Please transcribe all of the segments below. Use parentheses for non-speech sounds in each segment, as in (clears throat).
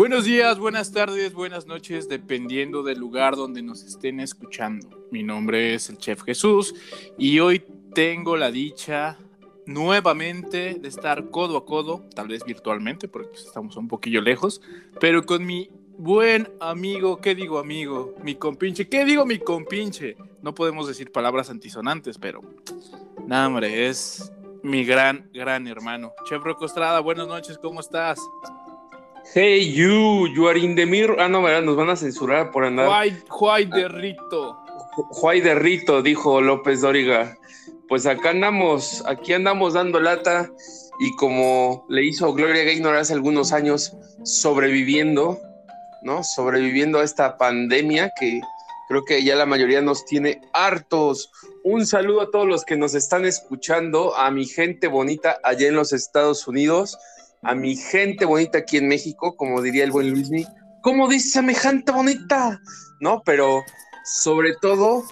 Buenos días, buenas tardes, buenas noches, dependiendo del lugar donde nos estén escuchando. Mi nombre es el Chef Jesús y hoy tengo la dicha nuevamente de estar codo a codo, tal vez virtualmente, porque pues, estamos un poquillo lejos, pero con mi buen amigo, ¿qué digo amigo? Mi compinche, ¿qué digo mi compinche? No podemos decir palabras antisonantes, pero nada, hombre, es mi gran, gran hermano. Chef Rocostrada, buenas noches, ¿cómo estás? Hey, you, you are in the mirror. Ah, no, ¿verdad? Nos van a censurar por andar. Juay, de Rito. Juay de Rito, dijo López Dóriga. Pues acá andamos, aquí andamos dando lata y como le hizo Gloria Gaynor hace algunos años, sobreviviendo, ¿no? Sobreviviendo a esta pandemia que creo que ya la mayoría nos tiene hartos. Un saludo a todos los que nos están escuchando, a mi gente bonita allá en los Estados Unidos a mi gente bonita aquí en México, como diría el buen Luismi. ¿Cómo dice gente bonita? ¿No? Pero sobre todo,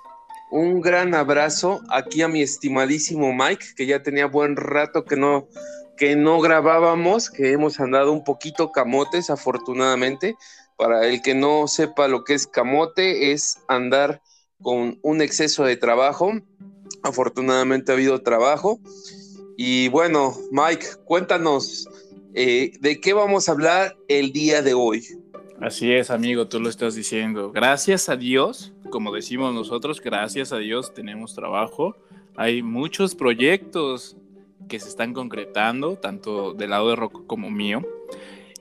un gran abrazo aquí a mi estimadísimo Mike, que ya tenía buen rato que no, que no grabábamos, que hemos andado un poquito camotes, afortunadamente. Para el que no sepa lo que es camote, es andar con un exceso de trabajo. Afortunadamente ha habido trabajo. Y bueno, Mike, cuéntanos eh, ¿de qué vamos a hablar el día de hoy? Así es, amigo, tú lo estás diciendo. Gracias a Dios, como decimos nosotros, gracias a Dios tenemos trabajo. Hay muchos proyectos que se están concretando, tanto del lado de Rocco como mío.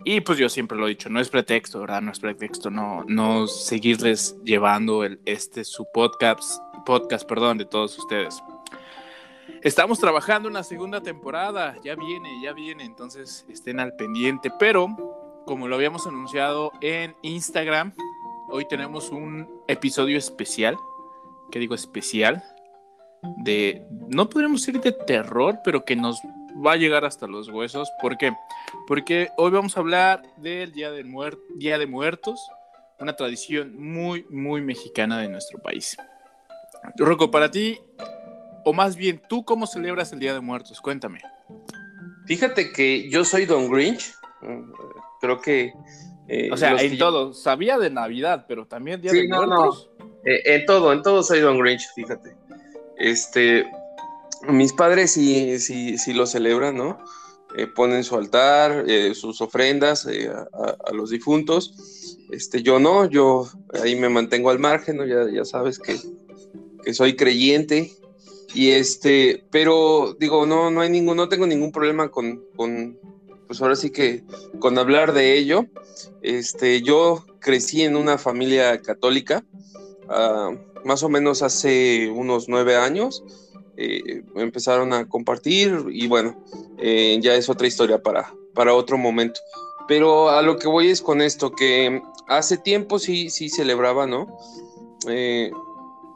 Y pues yo siempre lo he dicho, no es pretexto, ¿verdad? No es pretexto no, no seguirles llevando el, este su podcast, podcast, perdón, de todos ustedes. Estamos trabajando una segunda temporada, ya viene, ya viene, entonces estén al pendiente, pero como lo habíamos anunciado en Instagram, hoy tenemos un episodio especial, ¿qué digo especial? De, no podríamos decir de terror, pero que nos va a llegar hasta los huesos. ¿Por qué? Porque hoy vamos a hablar del Día de, Día de Muertos, una tradición muy, muy mexicana de nuestro país. Rocco, para ti, o más bien, ¿tú cómo celebras el Día de Muertos? Cuéntame. Fíjate que yo soy Don Grinch. Mm, creo que. Eh, o sea, en todo. Sabía de Navidad, pero también Día de Muertos. Eh, en todo, en todo soy Don Grinch, fíjate. Este. Mis padres sí, sí, sí lo celebran, ¿no? Eh, ponen su altar, sus ofrendas a, los difuntos. Este, yo no, yo ahí me mantengo al margen, ¿no? Ya, ya sabes que, que soy creyente y este, pero digo, no, no hay ningún, no tengo ningún problema con, con, pues ahora sí que con hablar de ello. Este, yo crecí en una familia católica, ah, más o menos hace unos nueve años. Eh, empezaron a compartir y bueno, eh, ya es otra historia para, para otro momento. Pero a lo que voy es con esto, que hace tiempo sí, sí celebraba, ¿no? Eh,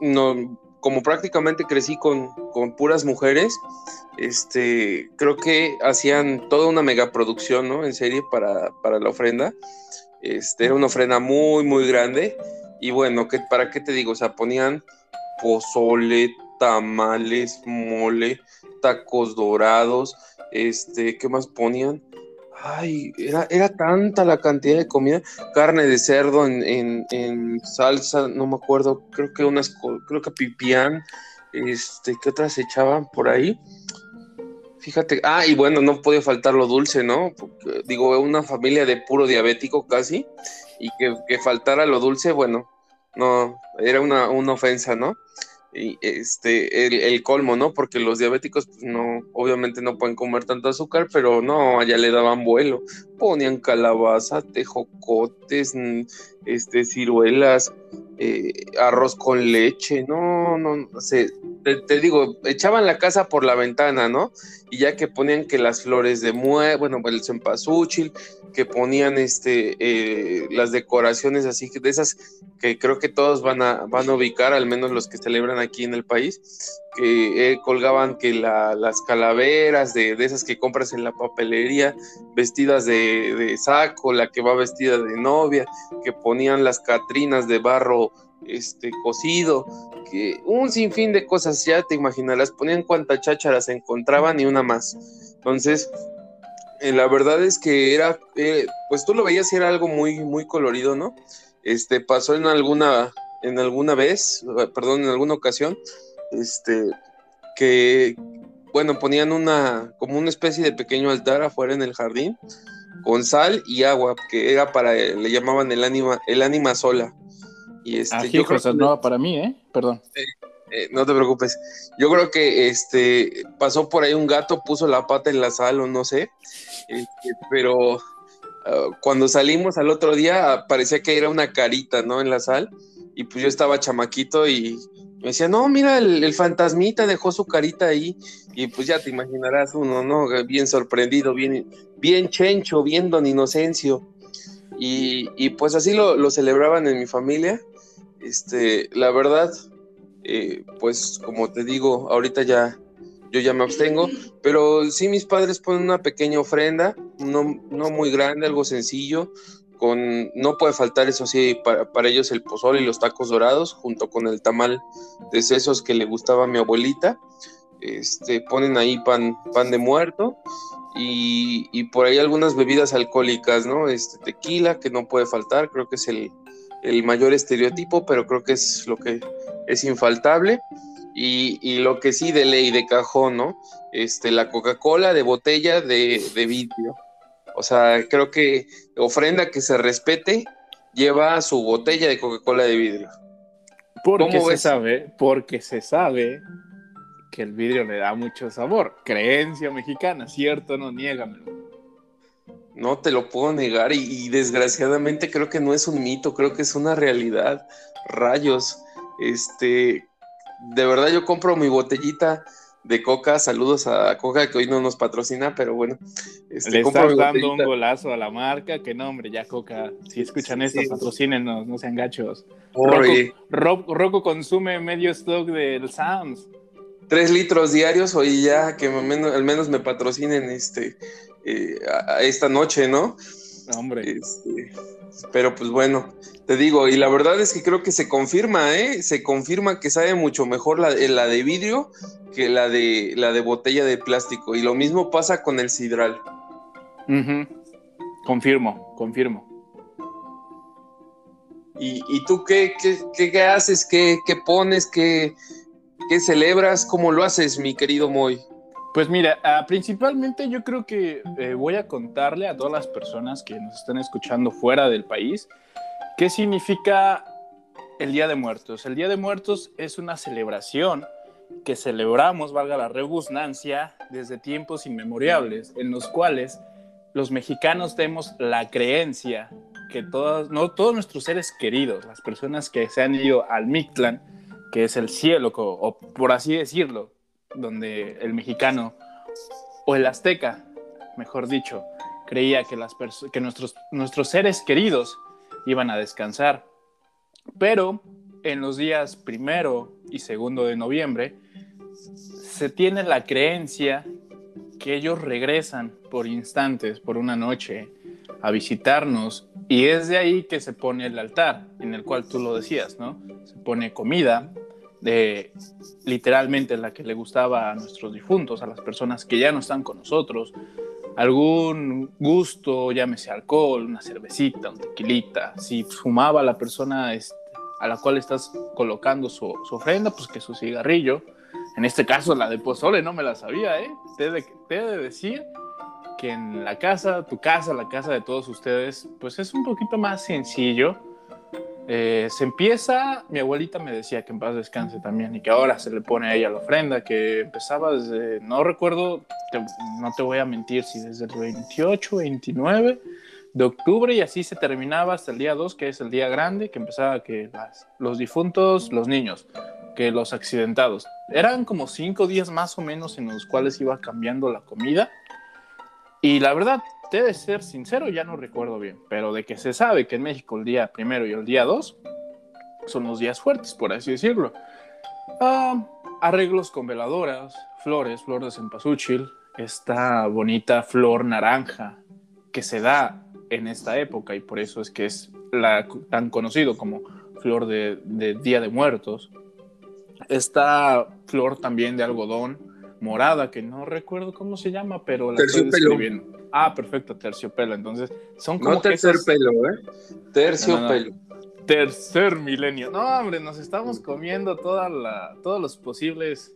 no, como prácticamente crecí con, puras mujeres, este, creo que hacían toda una megaproducción, ¿no? En serie para, la ofrenda. Este, era una ofrenda muy, muy grande. Y bueno, ¿qué, ¿para qué te digo? O sea, ponían pozole, tamales, mole, tacos dorados, este, ¿qué más ponían? Ay, era, era tanta la cantidad de comida, carne de cerdo en, salsa, no me acuerdo, creo que unas, creo que pipián, este, ¿qué otras echaban por ahí? Fíjate, ah, y bueno, no puede faltar lo dulce, ¿no? Porque, digo, una familia de puro diabético casi, y que, que faltara lo dulce, bueno, no, era una, una ofensa, ¿no? Y este el, colmo, ¿no? Porque los diabéticos pues, no, obviamente no pueden comer tanto azúcar, pero no, allá le daban vuelo. Ponían calabaza, tejocotes, este, ciruelas, eh, arroz con leche, no, no, se, te, digo, echaban la casa por la ventana, ¿no? Y ya que ponían que las flores de mue, bueno, el cempasúchil, que ponían este eh, las decoraciones así de esas que creo que todos van a van a ubicar, al menos los que celebran aquí en el país, que eh, colgaban que las calaveras de, esas que compras en la papelería, vestidas de, de saco, la que va vestida de novia, que ponían las catrinas de barro este cocido, que un sinfín de cosas, ya te imaginarás, ponían cuantas chácharas encontraban y una más. Entonces, eh, la verdad es que era, eh, pues tú lo veías y era algo muy, muy colorido, ¿no? Este, pasó en alguna, en alguna vez, perdón, en alguna ocasión, este, que, bueno, ponían una, como una especie de pequeño altar afuera en el jardín, con sal y agua, que era para, le llamaban el ánima, el ánima sola. Y este, ah, yo creo no, para mí, ¿eh? Perdón. Eh, no te preocupes. Yo creo que este pasó por ahí un gato, puso la pata en la sal o no sé, este, pero ah, cuando salimos al otro día parecía que era una carita, ¿no? En la sal y pues yo estaba chamaquito y me decía, no, mira, el, fantasmita dejó su carita ahí y pues ya te imaginarás uno, ¿no? Bien sorprendido, bien, bien chencho, bien don Inocencio. Y, y pues así lo, lo, celebraban en mi familia. Este, la verdad, eh, pues como te digo, ahorita ya yo ya me abstengo, pero sí mis padres ponen una pequeña ofrenda, no, no muy grande, algo sencillo, con, no puede faltar eso sí, para, para, ellos el pozole y los tacos dorados, junto con el tamal de sesos que le gustaba a mi abuelita, este, ponen ahí pan, pan de muerto, y, y, por ahí algunas bebidas alcohólicas, ¿no? Este tequila, que no puede faltar, creo que es el, el mayor estereotipo, pero creo que es lo que es infaltable. Y, lo que sí de ley, de cajón, ¿no? Este, la Coca-Cola de botella de, de, vidrio. O sea, creo que ofrenda que se respete lleva su botella de Coca-Cola de vidrio. Porque se sabe, porque se sabe que el vidrio le da mucho sabor. Creencia mexicana, ¿cierto? No, niégamelo. No te lo puedo negar y, desgraciadamente creo que no es un mito, creo que es una realidad. Rayos, este, de verdad yo compro mi botellita de coca, saludos a Coca que hoy no nos patrocina, pero bueno. Este, Le estás dando un golazo a la marca, que no hombre, ya Coca, si escuchan esto, patrocínenos, no sean gachos. Rocco, consume medio stock del Sams. Tres litros diarios, hoy ya que al menos, me patrocinen este eh, a, esta noche, ¿no? Hombre. Este, pero pues bueno, te digo, y la verdad es que creo que se confirma, ¿eh? Se confirma que sabe mucho mejor la, la de vidrio que la de, la de botella de plástico. Y lo mismo pasa con el sidral. Confirmo, confirmo. ¿Y, tú qué, qué, haces? ¿Qué, pones? ¿Qué, ¿Qué celebras? ¿Cómo lo haces, mi querido Moy? Pues mira, ah, principalmente yo creo que eh, voy a contarle a todas las personas que nos están escuchando fuera del país qué significa el Día de Muertos. El Día de Muertos es una celebración que celebramos, valga la redundancia, desde tiempos inmemorables, en los cuales los mexicanos tenemos la creencia que todos, no, todos nuestros seres queridos, las personas que se han ido al Mictlán, que es el cielo, o por así decirlo, donde el mexicano o el azteca, mejor dicho, creía que, nuestros seres queridos iban a descansar. Pero en los días primero y segundo de noviembre se tiene la creencia que ellos regresan por instantes, por una noche, a visitarnos y es de ahí que se pone el altar, en el cual tú lo decías, ¿no? Se pone comida, de literalmente la que le gustaba a nuestros difuntos, a las personas que ya no están con nosotros, algún gusto, llámese alcohol, una cervecita, un tequilita, si fumaba la persona este, a la cual estás colocando su, ofrenda, pues que su cigarrillo, en este caso la de pozole, no me la sabía, ¿eh? Te de, te de decir que en la casa, tu casa, la casa de todos ustedes, pues es un poquito más sencillo, eh, se empieza, mi abuelita me decía que en paz descanse también y que ahora se le pone a ella la ofrenda, que empezaba desde, no recuerdo, no te voy a mentir, si desde el 28, 29 de octubre y así se terminaba hasta el día 2, que es el día grande, que empezaba que los difuntos, los niños, que los accidentados. Eran como cinco días más o menos en los cuales iba cambiando la comida. Y la verdad, de ser sincero, ya no recuerdo bien, pero de que se sabe que en México el día primero y el día dos son los días fuertes, por así decirlo. Ah, arreglos con veladoras, flores, flor de cempasúchil, esta bonita flor naranja que se da en esta época y por eso es que es la, tan conocido como flor de, Día de Muertos. Esta flor también de algón morada que no recuerdo cómo se llama, pero la estoy describiendo Ah, perfecto, terciopelo. Entonces, son como. No tercer pelo, ¿eh? Terciopelo. Tercer milenio. No, hombre, nos estamos comiendo toda la, todos los posibles.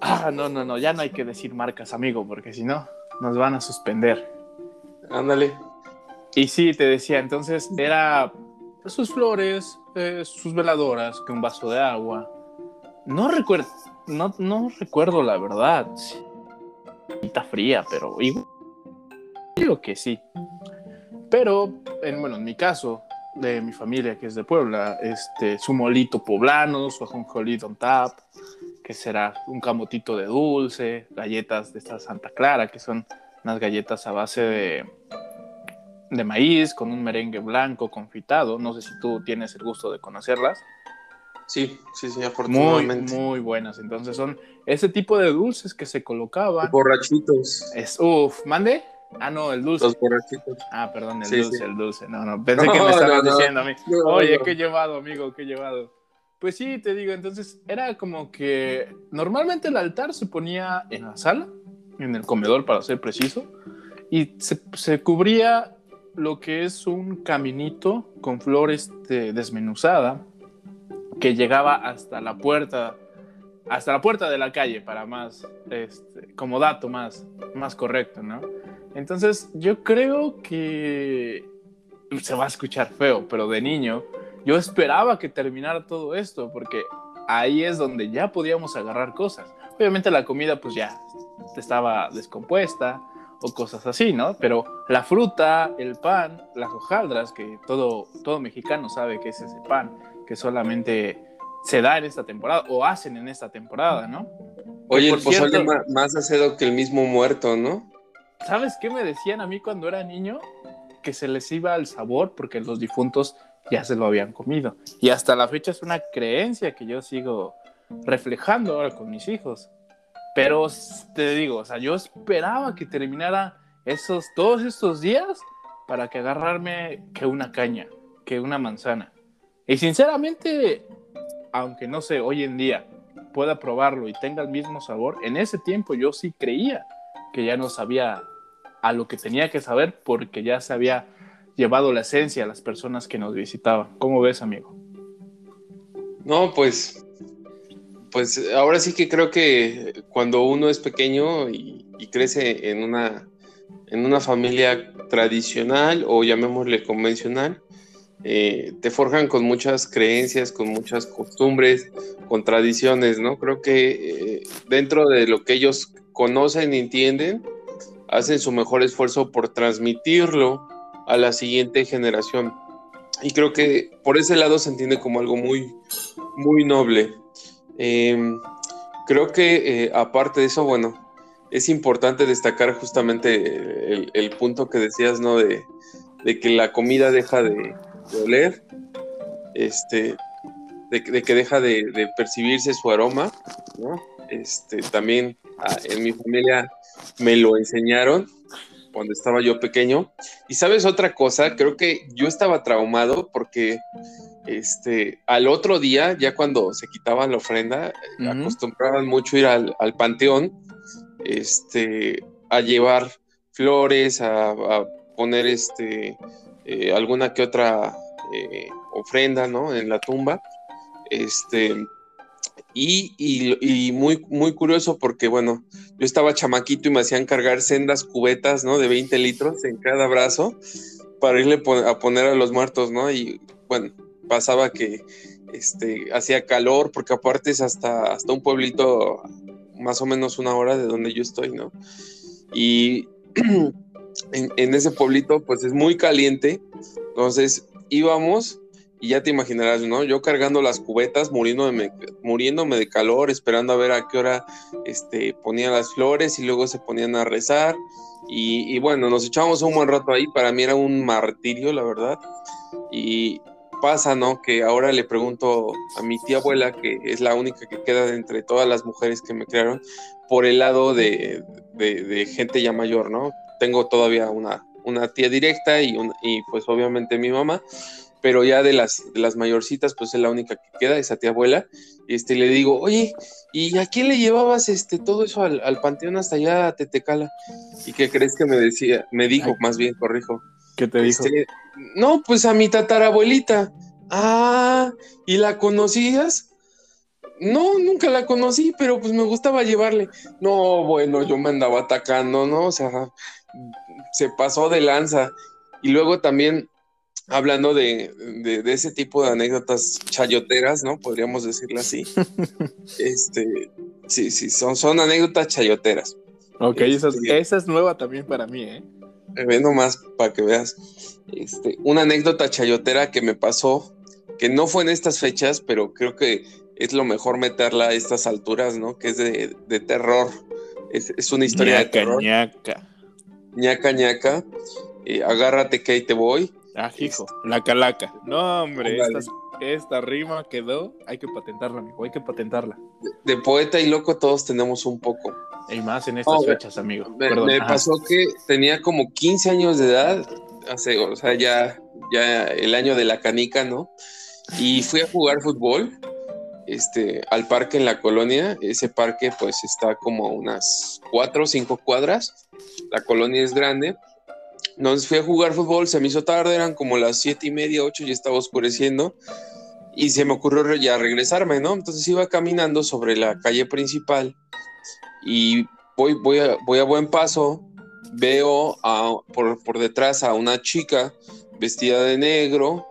Ah, no, no, no, ya no hay que decir marcas, amigo, porque si no, nos van a suspender. Ándale. Y sí, te decía, entonces era sus flores, eh, sus veladoras, que un vaso de agua. No recuerdo, no, no recuerdo la verdad. Está fría, pero igual. Digo que sí. Pero, en, bueno, en mi caso, de mi familia, que es de Puebla, este, su molito poblano, su ajonjolito on tap, que será un camotito de dulce, galletas de esta Santa Clara, que son unas galletas a base de, de maíz con un merengue blanco confitado. No sé si tú tienes el gusto de conocerlas. Sí, sí, sí, afortunadamente. Muy, muy buenas. Entonces son ese tipo de dulces que se colocaban. Borrachitos. Es, uff, mande. Ah, no, el dulce. Los borrachitos. Ah, perdón, el dulce, el dulce. No, no, pensé (laughs) que me estabas diciendo a mí. Oye, qué llevado, amigo, qué llevado. Pues sí, te digo, entonces era como que normalmente el altar se ponía en la sala, en el comedor para ser preciso, y se, se cubría lo que es un caminito con flores de, desmenuzada que llegaba hasta la puerta hasta la puerta de la calle para más este, como dato más más correcto no entonces yo creo que se va a escuchar feo pero de niño yo esperaba que terminara todo esto porque ahí es donde ya podíamos agarrar cosas. Obviamente la comida pues ya estaba descompuesta o cosas así, ¿no? Pero la fruta, el pan, las hojaldras, que todo, todo mexicano sabe que es ese pan, que solamente se da en esta temporada o hacen en esta temporada, ¿no? Oye, el pozole más acedo que el mismo muerto, ¿no? ¿Sabes qué me decían a mí cuando era niño? Que se les iba el sabor porque los difuntos ya se lo habían comido. Y hasta la fecha es una creencia que yo sigo reflejando ahora con mis hijos. Pero te digo, o sea, yo esperaba que terminara esos, todos estos días para que agarrarme que una caña, que una manzana. Y sinceramente, aunque no sé, hoy en día pueda probarlo y tenga el mismo sabor, en ese tiempo yo sí creía que ya no sabía a lo que tenía que saber porque ya se había llevado la esencia a las personas que nos visitaban. ¿Cómo ves, amigo? No, pues pues ahora sí que creo que cuando uno es pequeño y, crece en una, en una familia tradicional o llamémosle convencional, eh, te forjan con muchas creencias, con muchas costumbres, con tradiciones, ¿no? Creo que eh, dentro de lo que ellos conocen y entienden, hacen su mejor esfuerzo por transmitirlo a la siguiente generación. Y creo que por ese lado se entiende como algo muy, muy noble. Em, creo que eh, aparte de eso, bueno, es importante destacar justamente el, punto que decías, ¿no? De, que la comida deja de, oler, este, de, que deja de, percibirse su aroma, ¿no? Este, también ah, en mi familia me lo enseñaron cuando estaba yo pequeño. Y sabes otra cosa, creo que yo estaba traumado porque este, al otro día, ya cuando se quitaban la ofrenda, acostumbraban mucho ir al, panteón, este, a llevar flores, a, poner este, eh, alguna que otra eh, ofrenda, ¿no? En la tumba. Este, y, muy, muy curioso porque, bueno, yo estaba chamaquito y me hacían cargar sendas cubetas, ¿no? De 20 litros en cada brazo para irle a poner a los muertos, ¿no? Y bueno, pasaba que este, hacía calor porque aparte es hasta, hasta un pueblito más o menos una hora de donde yo estoy, ¿no? Y (clears throat) en, ese pueblito pues es muy caliente, entonces íbamos y ya te imaginarás, ¿no? Yo cargando las cubetas, muriéndome, muriéndome de calor, esperando a ver a qué hora este, ponía las flores y luego se ponían a rezar. Y, bueno, nos echábamos un buen rato ahí. Para mí era un martirio, la verdad. Y pasa, ¿no? Que ahora le pregunto a mi tía abuela, que es la única que queda de entre todas las mujeres que me crearon, por el lado de, de, gente ya mayor, ¿no? Tengo todavía una, una tía directa y, y pues obviamente mi mamá pero ya de las, de las mayorcitas, pues es la única que queda, esa tía abuela. Este, le digo, oye, ¿y a quién le llevabas este, todo eso al, panteón hasta allá a Tetecala? ¿Y qué crees que me decía? Me dijo, más bien, corrijo. ¿Qué te dijo? Este, no, pues a mi tatarabuelita. Ah, ¿y la conocías? No, nunca la conocí, pero pues me gustaba llevarle. No, bueno, yo me andaba atacando, ¿no? O sea, se pasó de lanza. Y luego también hablando de, ese tipo de anécdotas chayoteras, ¿no? Podríamos decirlo así. (laughs) este, sí, sí, son, son anécdotas chayoteras. Ok, esa, es, este, esa, es, nueva también para mí, ¿eh? Ve nomás para que veas. Este, una anécdota chayotera que me pasó, que no fue en estas fechas, pero creo que es lo mejor meterla a estas alturas, ¿no? Que es de, terror. Es, una historia de terror. ñaca. ñaca, ñaca. Eh, agárrate que ahí te voy. Ah, hijo, la calaca. No, hombre, esta, rima quedó. Hay que patentarla, amigo, hay que patentarla. De, poeta y loco todos tenemos un poco. Y más en estas fechas, amigo. Me, pasó que tenía como 15 años de edad, hace, o sea, ya, ya el año de la canica, ¿no? Y fui a jugar fútbol este, al parque en la colonia. Ese parque, pues, está como a unas cuatro o cinco cuadras. La colonia es grande entonces fui a jugar fútbol, se me hizo tarde, eran como las siete y media, ocho, ya estaba oscureciendo y se me ocurrió ya regresarme, ¿no? Entonces iba caminando sobre la calle principal y voy, voy, a, voy a buen paso, veo por, por, detrás a una chica vestida de negro,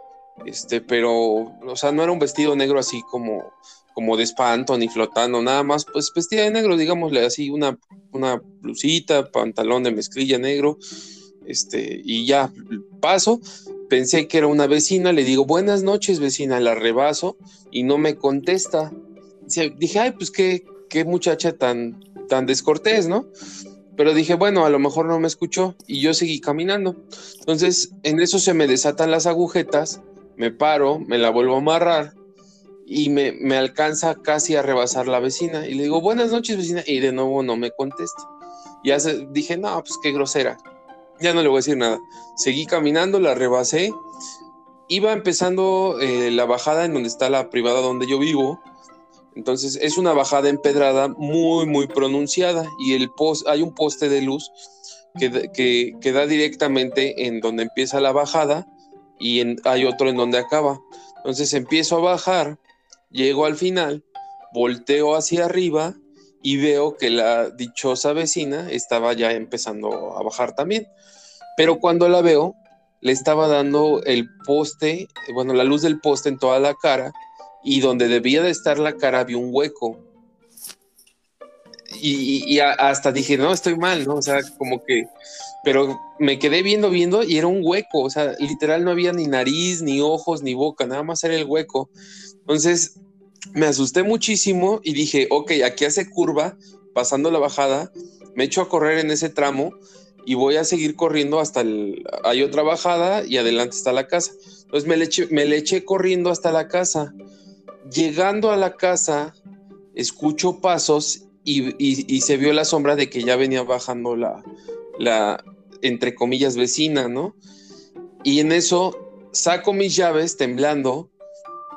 este, pero, o sea, no era un vestido negro así como, como de espanto ni flotando, nada más, pues vestida de negro, digámosle así, una, una blusita, pantalón de mezclilla negro este, y ya paso, pensé que era una vecina, le digo, buenas noches vecina, la rebaso y no me contesta. Dije, ay, pues qué, qué muchacha tan, tan descortés, ¿no? Pero dije, bueno, a lo mejor no me escuchó y yo seguí caminando. Entonces, en eso se me desatan las agujetas, me paro, me la vuelvo a amarrar y me, me alcanza casi a rebasar la vecina. Y le digo, buenas noches, vecina, y de nuevo no me contesta. Ya dije, no, pues qué grosera ya no le voy a decir nada. Seguí caminando, la rebasé. Iba empezando eh, la bajada en donde está la privada donde yo vivo. Entonces es una bajada empedrada muy, muy pronunciada y el hay un poste de luz que, que, da directamente en donde empieza la bajada y hay otro en donde acaba. Entonces empiezo a bajar, llego al final, volteo hacia arriba y veo que la dichosa vecina estaba ya empezando a bajar también. Pero cuando la veo, le estaba dando el poste, bueno, la luz del poste en toda la cara y donde debía de estar la cara había un hueco. Y, hasta dije, no, estoy mal, ¿no? O sea, como que, pero me quedé viendo, viendo y era un hueco, o sea, literal no había ni nariz, ni ojos, ni boca, nada más era el hueco. Entonces, me asusté muchísimo y dije, ok, aquí hace curva, pasando la bajada, me echo a correr en ese tramo y voy a seguir corriendo hasta el... Hay otra bajada y adelante está la casa. Entonces me le me le eché corriendo hasta la casa. Llegando a la casa, escucho pasos y, y, se vio la sombra de que ya venía bajando la, la, entre comillas, vecina, ¿no? Y en eso saco mis llaves temblando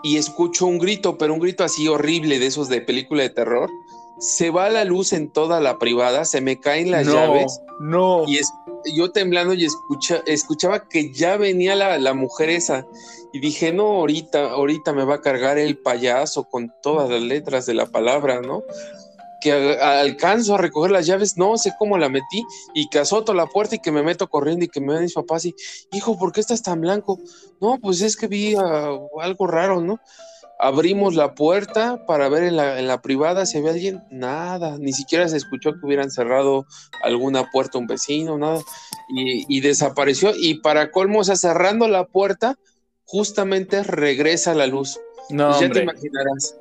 y escucho un grito, pero un grito así horrible de esos de película de terror. Se va la luz en toda la privada, se me caen las llaves. No. Y es, yo temblando y escucha, escuchaba que ya venía la, la, mujer esa. Y dije, no, ahorita, ahorita me va a cargar el payaso con todas las letras de la palabra, ¿no? que alcanzo a recoger las llaves, no sé cómo la metí, y que azoto la puerta y que me meto corriendo y que me ven mis papás y, hijo, ¿por qué estás tan blanco? No, pues es que vi ah, algo raro, ¿no? Abrimos la puerta para ver en la, privada si había alguien, nada, ni siquiera se escuchó que hubieran cerrado alguna puerta un vecino, nada, y, desapareció, y para colmo, o sea, cerrando la puerta, justamente regresa la luz. No, pues ya te imaginarás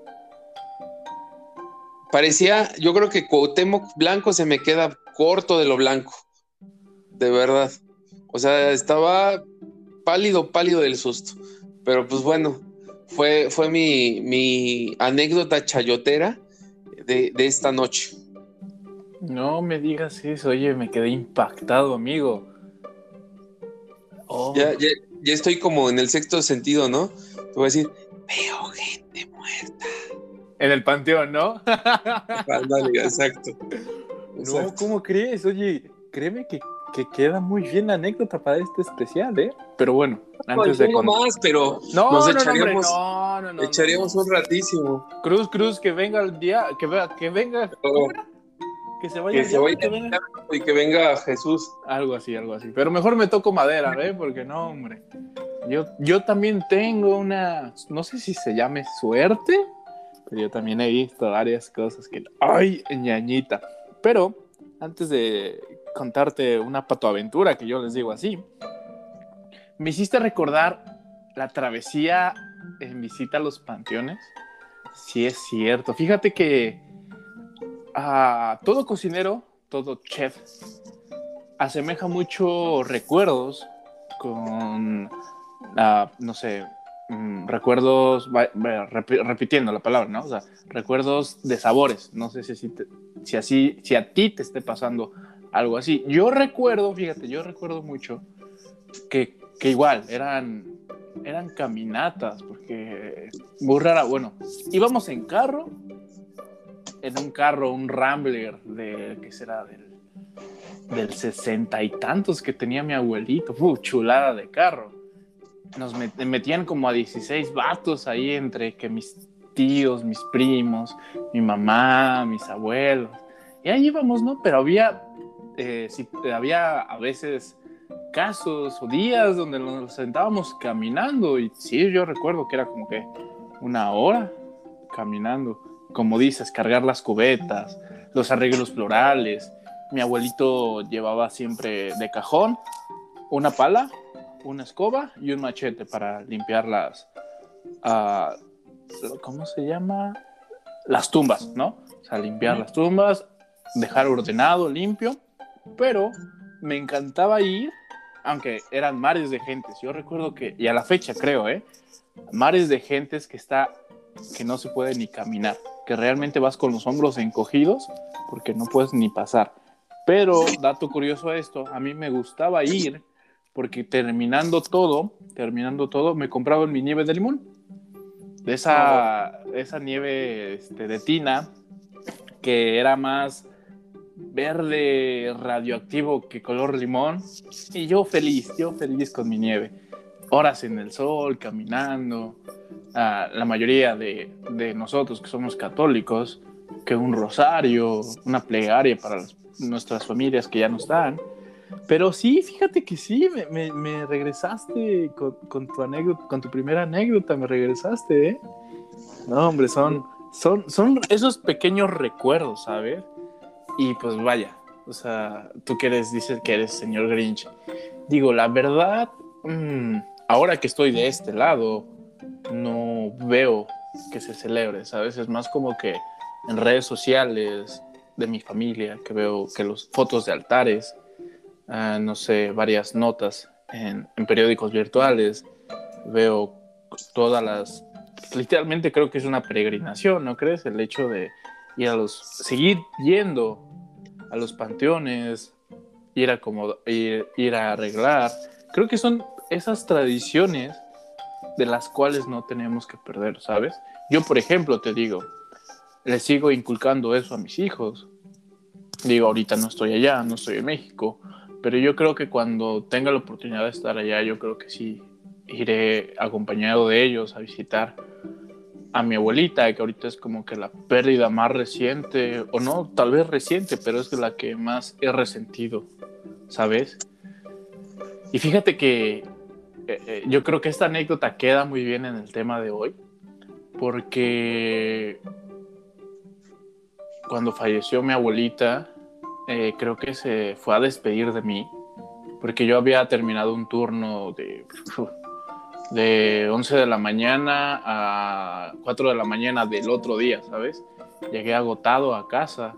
parecía, yo creo que Cuauhtémoc Blanco se me queda corto de lo blanco, de verdad. O sea, estaba pálido, pálido del susto. Pero pues bueno, fue, fue mi, anécdota chayotera de, esta noche. No me digas eso, oye, me quedé impactado, amigo. Oh. Ya, ya estoy como en el sexto sentido, ¿no? Te voy a decir, veo gente muerta. En el panteón, ¿no? (laughs) Ándale, exacto. No. ¿cómo crees? Oye, créeme que, que queda muy bien la anécdota para este especial, ¿eh? Pero bueno, antes de... Con- más, pero No, nos no, echaríamos, no, no, no, echaríamos no. un ratísimo. Cruz, Cruz, que venga el día, que, que venga. Que se vaya Que el se diablo, vaya que venga. Y que venga Jesús. Algo así, algo así. Pero mejor me toco madera, ¿eh? Porque no, hombre. Yo, yo también tengo una, no sé si se llame suerte, pero yo también he visto varias cosas que, ay, ñañita. Pero antes de contarte una patoaventura, que yo les digo así, me hiciste recordar la travesía en visita a los panteones. Sí es cierto. Fíjate que a todo cocinero, todo chef, asemeja mucho recuerdos con, ah, no sé, mm, recuerdos, repitiendo la palabra, ¿no? O sea, recuerdos de sabores. No sé si, te- si así, si a ti te esté pasando algo así. Yo recuerdo, fíjate, yo recuerdo mucho que, que igual eran, eran caminatas, porque muy rara, bueno, íbamos en carro, en un carro, un Rambler de, ¿qué será? Del, del sesenta y tantos que tenía mi abuelito, Uf, chulada de carro. Nos met- metían como a 16 vatos ahí entre que mis tíos, mis primos, mi mamá, mis abuelos. Y ahí íbamos, ¿no? Pero había, eh, sí, había a veces casos o días donde nos sentábamos caminando y sí, yo recuerdo que era como que una hora caminando. Como dices, cargar las cubetas, los arreglos florales. Mi abuelito llevaba siempre de cajón una pala, una escoba y un machete para limpiar las, ah, ¿cómo se llama? Las tumbas, ¿no? O sea, limpiar las tumbas, dejar ordenado, limpio, pero me encantaba ir, aunque eran mares de gentes. Yo recuerdo que, y a la fecha creo, ¿eh? Mares de gentes que está, que no se puede ni caminar, que realmente vas con los hombros encogidos porque no puedes ni pasar. Pero, dato curioso a esto, a mí me gustaba ir porque terminando todo, terminando todo, me compraba mi nieve de limón. De esa, esa nieve este, de tina que era más verde radioactivo que color limón. Y yo feliz, yo feliz con mi nieve. Horas en el sol, caminando. La mayoría de, de nosotros que somos católicos, que un rosario, una plegaria para las- nuestras familias que ya no están. Pero sí, fíjate que sí, me, me- me regresaste con, con tu anécdota, con tu primera anécdota, me regresaste, ¿eh? No, hombre, son, son, son esos pequeños recuerdos, ¿sabes? Y pues vaya, o sea, tú que eres, dices que eres señor Grinch. Digo, la verdad, mm, ahora que estoy de este lado, no veo que se celebre, ¿sabes? Es más como que en redes sociales de mi familia, que veo que los fotos de altares, ah, no sé, varias notas en, periódicos virtuales, veo todas las, literalmente creo que es una peregrinación, ¿no crees? El hecho de ir a los, seguir yendo a los panteones, ir a ir a arreglar, creo que son esas tradiciones de las cuales no tenemos que perder, ¿sabes? Yo, por ejemplo, te digo, le sigo inculcando eso a mis hijos. Digo, ahorita no estoy allá, no estoy en México, pero yo creo que cuando tenga la oportunidad de estar allá, yo creo que sí iré acompañado de ellos a visitar a mi abuelita, que ahorita es como que la pérdida más reciente, o no, tal vez reciente, pero es la que más he resentido, ¿sabes? Y fíjate que eh, eh, yo creo que esta anécdota queda muy bien en el tema de hoy, porque cuando falleció mi abuelita, eh, creo que se fue a despedir de mí, porque yo había terminado un turno de, (laughs) de 11 de la mañana a 4 de la mañana del otro día, ¿sabes? Llegué agotado a casa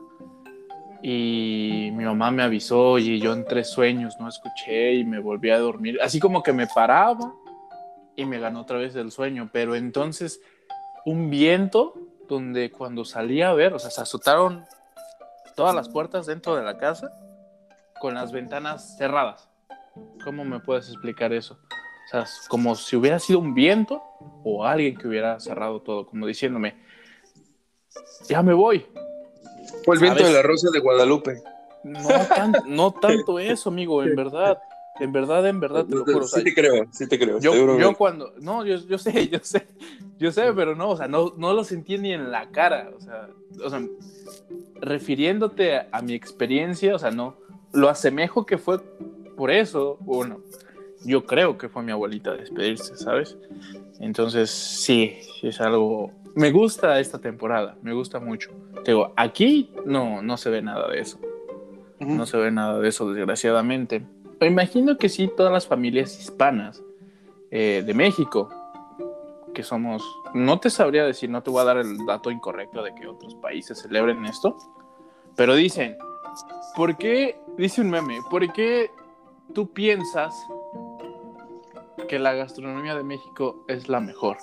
y mi mamá me avisó y yo entre sueños no escuché y me volví a dormir, así como que me paraba y me ganó otra vez el sueño, pero entonces un viento donde cuando salí a ver, o sea, se azotaron todas las puertas dentro de la casa con las ventanas cerradas. ¿Cómo me puedes explicar eso? O sea, como si hubiera sido un viento o alguien que hubiera cerrado todo, como diciéndome, ya me voy. Fue el viento de la Rosa de Guadalupe. No, no tanto (laughs) eso, amigo, en verdad. En verdad, en verdad, te lo juro. Sí te creo, sí te creo. Yo, cuando, no, yo, yo, sé, yo sé, yo sé, pero no, o sea, no, no lo sentí ni en la cara, o sea, o sea, refiriéndote a, mi experiencia, o sea, no, lo asemejo que fue por eso, bueno, yo creo que fue mi abuelita a despedirse, ¿sabes? Entonces, sí, es algo, me gusta esta temporada, me gusta mucho. Te digo, aquí no, no se ve nada de eso, no se ve nada de eso, desgraciadamente. Me imagino que sí, todas las familias hispanas eh, de México, que somos, no te sabría decir, no te voy a dar el dato incorrecto de que otros países celebren esto, pero dicen, ¿por qué, dice un meme, ¿por qué tú piensas que la gastronomía de México es la mejor?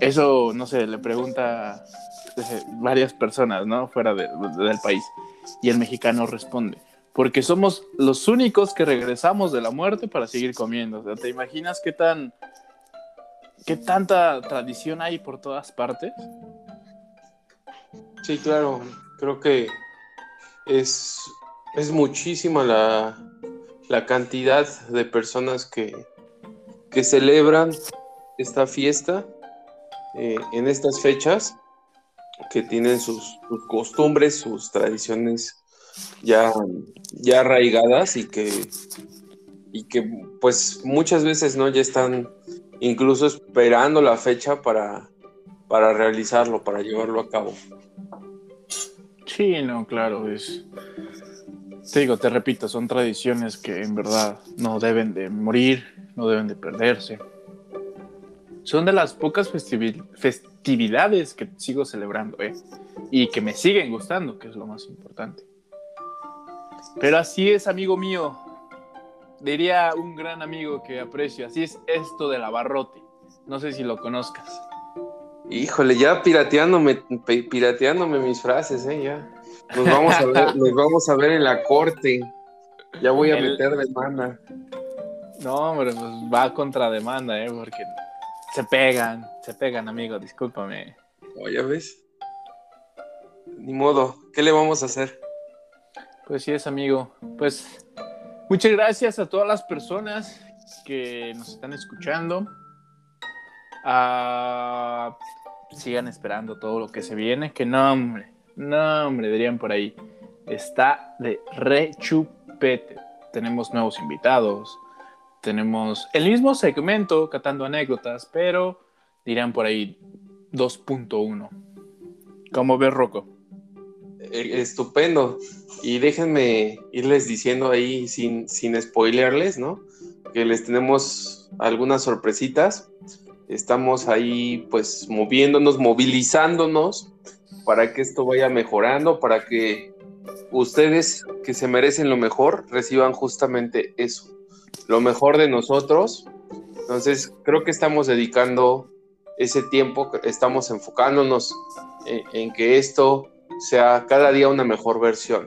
Eso, no sé, le pregunta eh, varias personas, ¿no? Fuera del país. Y el mexicano responde, porque somos los únicos que regresamos de la muerte para seguir comiendo. O sea, ¿te imaginas qué tan qué tanta tradición hay por todas partes? Sí, claro. Creo que es, es muchísima la, la cantidad de personas que, que celebran esta fiesta eh, en estas fechas, que tienen sus, sus costumbres, sus tradiciones ya, ya arraigadas y que, y que pues muchas veces no ya están incluso esperando la fecha para, para realizarlo, para llevarlo a cabo. Sí, no, claro, es... Te digo, te repito, son tradiciones que en verdad no deben de morir, no deben de perderse. Son de las pocas festividades que sigo celebrando, ¿eh? Y que me siguen gustando, que es lo más importante. Pero así es, amigo mío. Diría un gran amigo que aprecio. Así es esto del abarrote. No sé si lo conozcas. Híjole, ya pirateándome, pirateándome mis frases, ¿eh? Ya. Nos vamos a ver, (laughs) nos vamos a ver en la corte. Ya voy a meter demanda. No, hombre, pues va contra demanda, ¿eh? Porque se pegan, se pegan, amigo, discúlpame. Ya ves. Ni modo, ¿qué le vamos a hacer? Pues sí es, amigo. Pues muchas gracias a todas las personas que nos están escuchando. Ah, sigan esperando todo lo que se viene. Que no, hombre, no, hombre, dirían por ahí. Está de rechupete. Tenemos nuevos invitados. Tenemos el mismo segmento, catando anécdotas, pero dirían por ahí 2.1. ¿Cómo ves, Rocco? Eh, estupendo. Y déjenme irles diciendo ahí sin, sin spoilerles, ¿no? Que les tenemos algunas sorpresitas. Estamos ahí pues moviéndonos, movilizándonos para que esto vaya mejorando, para que ustedes que se merecen lo mejor reciban justamente eso, lo mejor de nosotros. Entonces creo que estamos dedicando ese tiempo, estamos enfocándonos en que esto sea cada día una mejor versión.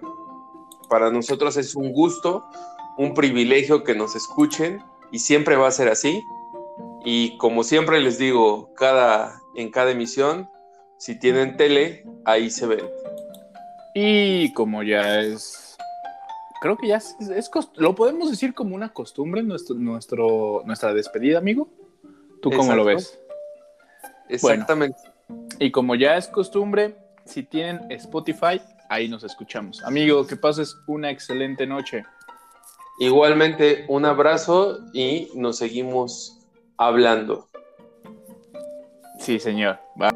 Para nosotros es un gusto, un privilegio que nos escuchen y siempre va a ser así. Y como siempre les digo, cada, en cada emisión, si tienen tele, ahí se ven. Y como ya es, creo que ya es, lo podemos decir como una costumbre nuestro, nuestro, nuestra despedida, amigo. ¿Tú cómo lo ves? Exactamente. y como ya es costumbre, si tienen Spotify, ahí nos escuchamos. Amigo, que pases una excelente noche. Igualmente, un abrazo y nos seguimos hablando. Sí, señor. Bye.